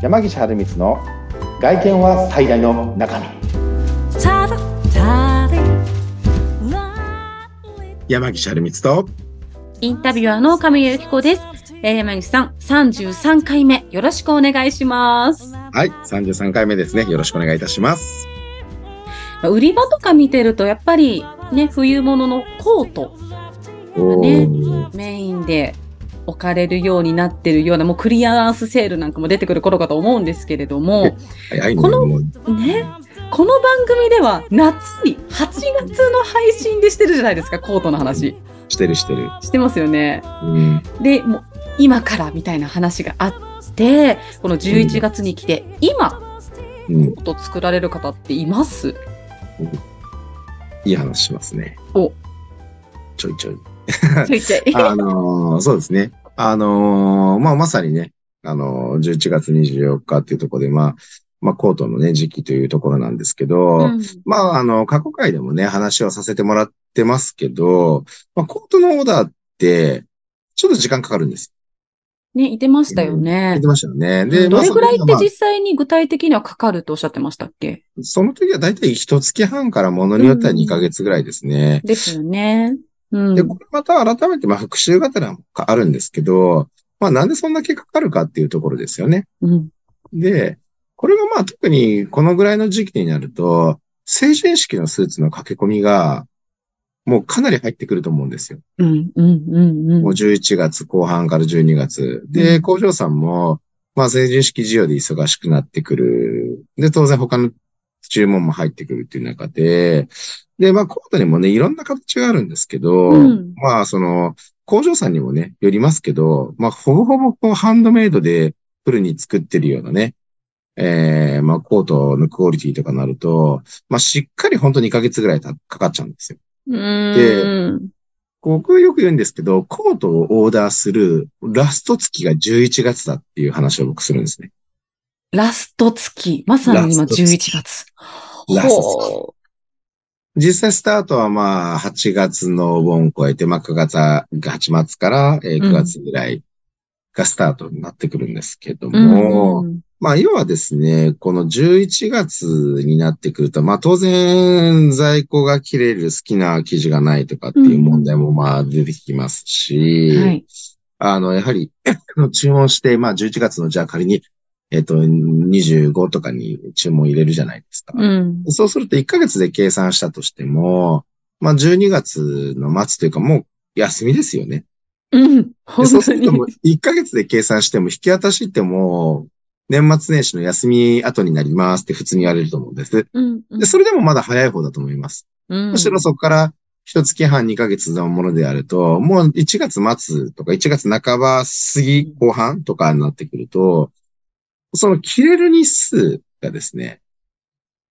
山岸春光の外見は最大の中身山岸春光とインタビュアーの神谷由紀子です。えー、山岸さん、33回目、よろしくお願いします。はい33回目ですねよろしくお願いいたします売り場とか見てると、やっぱりね、冬物のコートおねーメインで置かれるようになってるような、もうクリアランスセールなんかも出てくる頃かと思うんですけれども、このね、この番組では夏に、8月の配信でしてるじゃないですか、コートの話。してるしてる。してますよね。うん。で、もう今からみたいな話があって、この11月に来て、今、うん。コート作られる方っています？いい話しますね。お。ちょいちょい ちょいちょい。あのーそうですね。あのーまあ、まさにね、あのー11月24日っていうところで、まあ、まあ、コートのね、時期というところなんですけど、うんまあ、あの、過去回でもね、話をさせてもらってますけど、まあ、コートのオーダーって、ちょっと時間かかるんです。ね、いてましたよ言ねっ。てましたよね。うんどれぐらいってまあ実際に具体的にはかかるとおっしゃってましたっけ？その時はだいたい一月半からものによっては2ヶ月ぐらいですね。ですよね。うん。で、これまた改めて、まあ、復習型もあるんですけど、まあ、なんでそんだけかかるかっていうところですよね。うん。で、これがまあ特にこのぐらいの時期になると、成人式のスーツの駆け込みが、もうかなり入ってくると思うんですよ。うん。うん。うん。うんもう11月後半から12月。うで、ん工場さんも、まあ成人式需要で忙しくなってくる。で、当然他の注文も入ってくるっていう中で、で、まあコートにもね、いろんな形があるんですけど、うんまあその、工場さんにもね、よりますけど、まあほぼほぼこうハンドメイドでフルに作ってるようなね、ええまあコートのクオリティとかなると、まあしっかり本当2ヶ月ぐらいたかかっちゃうんですよ。うん。僕よく言うんですけど、コートをオーダーするラスト月が11月だっていう話を僕するんですね。ラスト月。まさに今ラスト月11月。ラスト実際スタートはまあ8月のお盆を超えて、まあ9月、8月からえー9月ぐらいがスタートになってくるんですけどうも、うんまあ要はですね、この11月になってくると、まあ当然在庫が切れる好きな生地がないとかっていう問題もまあ出てきますし、はい。あの、やはり、注文して、まあ、11月の、じゃあ仮に、えっ、と、25とかに注文入れるじゃないですか。うん。そうすると1ヶ月で計算したとしても、まあ、12月の末というか、もう休みですよね。うん。で本当に。そうするともう1ヶ月で計算しても、引き渡しってもう、年末年始の休み後になりますって普通に言われると思うんです。うん。で、それでもまだ早い方だと思います。うんむしろそこから一月半2ヶ月のものであると、もう1月末とか1月半ば過ぎ後半とかになってくると、その着れる日数がですね、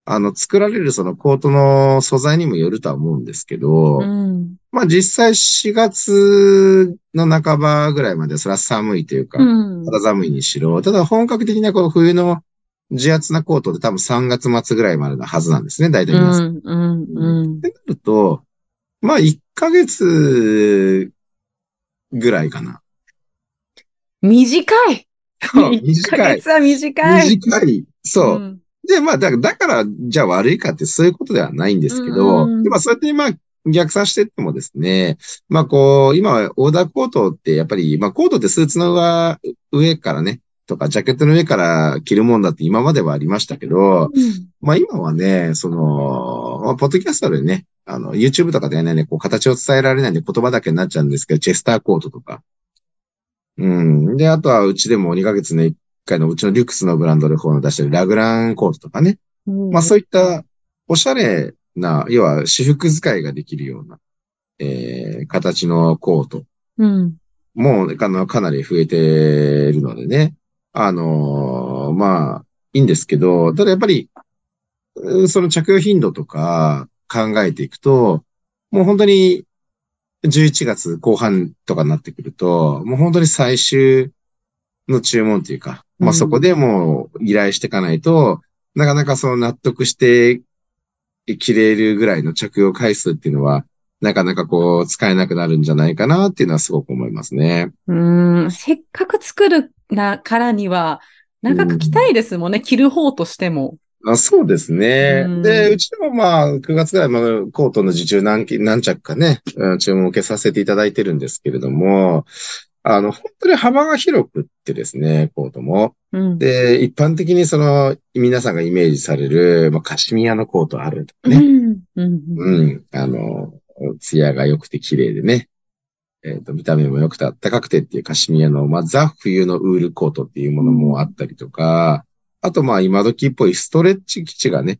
あの、作られるそのコートの素材にもよるとは思うんですけど、うん。まあ実際4月の半ばぐらいまでそれは寒いというか、うん。肌寒いにしろ、ただ本格的なこの冬の自圧なコートって多分3月末ぐらいまでのはずなんですね、大体皆さん。うん。うん。うんってなると、まあ、1ヶ月ぐらいかな。短い。短い。月は短い。短い。そう。んで、まあ、だから、だから、じゃあ悪いかってそういうことではないんですけど、うんでまあ、そうやって、まあ、逆算していってもですね、まあ、こう、今はオーダーコートって、やっぱり、まあ、コートってスーツの上、上からね、とか、ジャケットの上から着るもんだって今まではありましたけど、うんまあ今はね、その、まあ、ポッドキャストでね、あの、YouTube とかでね、こう、形を伝えられないんで言葉だけになっちゃうんですけど、チェスターコートとか。うん。で、あとはうちでも2ヶ月に1回のうちのリュックスのブランドでこう出してるラグランコートとかね。まあそういったおしゃれな、要は私服使いができるような、えー、形のコートうん。もう、あの、かなり増えてるのでね。あのーまあ、いいんですけど、ただやっぱり、うその着用頻度とか考えていくと、もう本当に11月後半とかになってくると、もう本当に最終の注文というか、まあそこでもう依頼していかないと、なかなかその納得して着れるぐらいの着用回数っていうのは、なかなかこう使えなくなるんじゃないかなっていうのはすごく思いますね。うん。せっかく作るなからには、長く着たいですもんね、着る方としても。あそうですねうん。で、うちでもまあ、9月ぐらいまでコートの受注何件何着かね、うん注文を受けさせていただいてるんですけれども、あの、本当に幅が広くってですね、コートも。うん。で、一般的にその、皆さんがイメージされる、まあ、カシミヤのコートあるとかね。うん。あの、艶が良くて綺麗でね。えっ、と、見た目も良くてあったかくてっていうカシミヤの、まあ、ザ冬のウールコートっていうものもあったりとか、あと、まあ、今時っぽいストレッチ基地がね。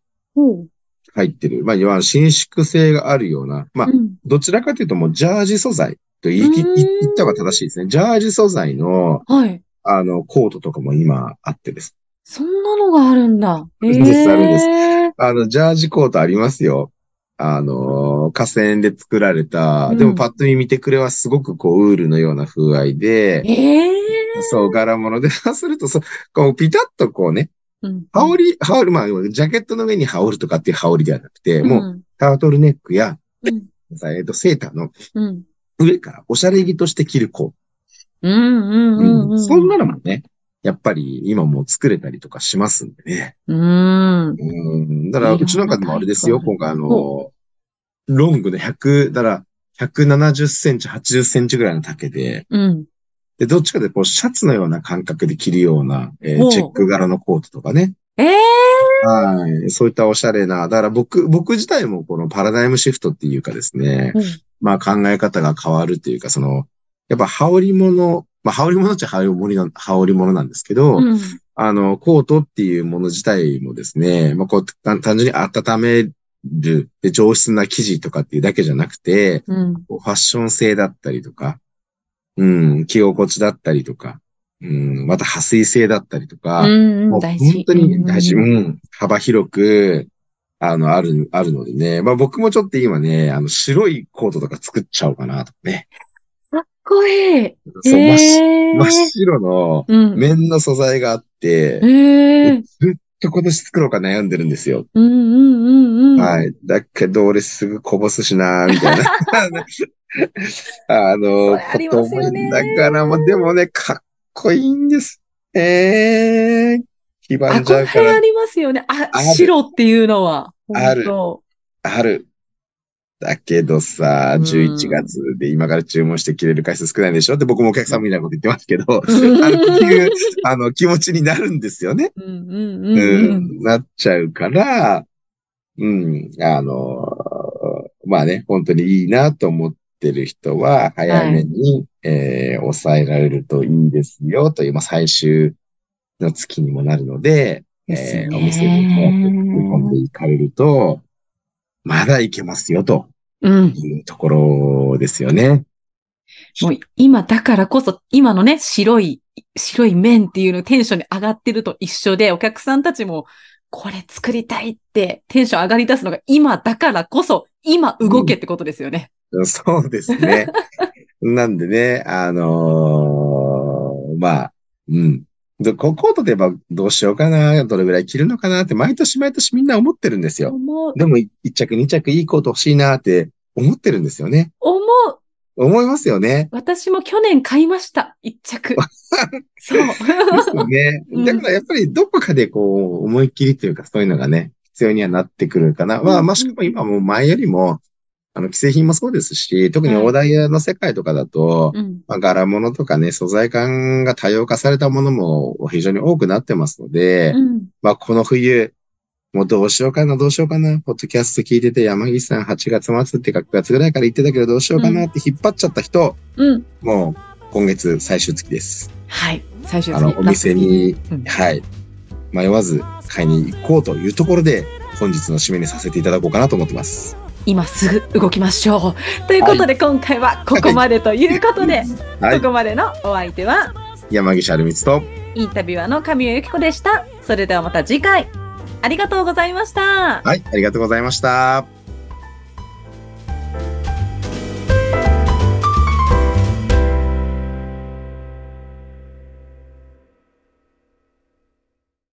入ってる。まあ、いわゆる伸縮性があるような、まあう、ん。どちらかというともうジャージ素材と言い切うん言った方が正しいですね。ジャージ素材の、はい。あの、コートとかも今あってです。そんなのがあるんだ。えるんですあるんですえあの、ジャージコートありますよ。あの、河川で作られた、うんでもパッと見見てくれはすごくこう、ウールのような風合いで、ええそう、柄物で、そうすると、そう、こう、ピタッとこうね、うん。羽織、羽織、まあ、ジャケットの上に羽織るとかっていう羽織ではなくて、もう、うん。タートルネックや、うん。えっと、セーターのうん。上からおしゃれ着として着るコート。うん。うん。うん。うん。そんなのもね、やっぱり今もう作れたりとかしますんでね。うん。うん。だから、うちなんかでもあれですよ、今回あの、ロングで100、だから、170センチ、80センチぐらいの丈で、うん。で、どっちかでこう、シャツのような感覚で着るような、えーチェック柄のコートとかね。ええはい。そういったおしゃれな、だから僕、僕自体もこのパラダイムシフトっていうかですね、うん。まあ考え方が変わるっていうか、その、やっぱ羽織物、まあ羽織物っちゃ羽織物な羽織物なんですけど、うん。あの、コートっていうもの自体もですね、まあこう、単単純に温める、で上質な生地とかっていうだけじゃなくて、うん。ファッション性だったりとか、うん、着心地だったりとか、うん、また撥水性だったりとか、うん。もう大事。本当に大事。ううんん。幅広く、あの、ある、あるのでね。まあ僕もちょっと今ね、あの、白いコートとか作っちゃおうかなとね。かっこいい。そう、真っ白え真っ白のうん。綿の素材があって、ええずっと今年作ろうか悩んでるんですよ。うんうんうんうん。はい。だけど俺すぐこぼすしな、みたいな。あの、ありますよねこと思いながらも、でもね、かっこいいんです。ええー、黄ばんじゃうから憧れあ。りますよね。あ、ある白っていうのは。ある本ある。だけどさ、うん11月で今から注文して切れる回数少ないでしょって僕もお客さんみたいなこと言ってますけど、当あの、っていう、あの、気持ちになるんですよね。うんうんうんううん。ん、なっちゃうから、うん、あの、まあね、本当にいいなと思ってる人は、早めに、えー抑えられるといいですよという、まあ、最終の月にもなるので、えーお店に早く込んでいかれると、まだいけますよとうん。いうところですよね。もう今だからこそ、今のね、白い、白い面っていうのテンションに上がってると一緒で、お客さんたちも、これ作りたいってテンション上がり出すのが今だからこそ、今動けってことですよね。そうですね。なんでね、あのーまあ、うん。でこコートで言えばどうしようかな、どれぐらい着るのかなって毎年毎年みんな思ってるんですよ。でも一着二着いいコート欲しいなって思ってるんですよね。思う。思いますよね。私も去年買いました。一着。そう。ですよね うん。だからやっぱりどこかでこう思いっきりというかそういうのがね、必要にはなってくるかな。まあ、うんまあしかも今もう前よりも、あの、既製品もそうですし、特にはいオーダー屋の世界とかだと、うん。まあ、柄物とかね、素材感が多様化されたものも非常に多くなってますので、うん。まあ、この冬、もうどうしようかな、どうしようかな、ポッドキャスト聞いてて、山岸さん8月末ってか9月ぐらいから言ってたけどどうしようかなって引っ張っちゃった人、うん。もう今月最終月です。はい。最終あの、お店に、うんはい、迷わず買いに行こうというところで、本日の締めにさせていただこうかなと思ってます。今すぐ動きましょう。ということで、今回はここまでということで、はいここまでのお相手は、山岸春光と、インタビュアーの神谷由紀子でした。それではまた次回、ありがとうございました。はい、ありがとうございました。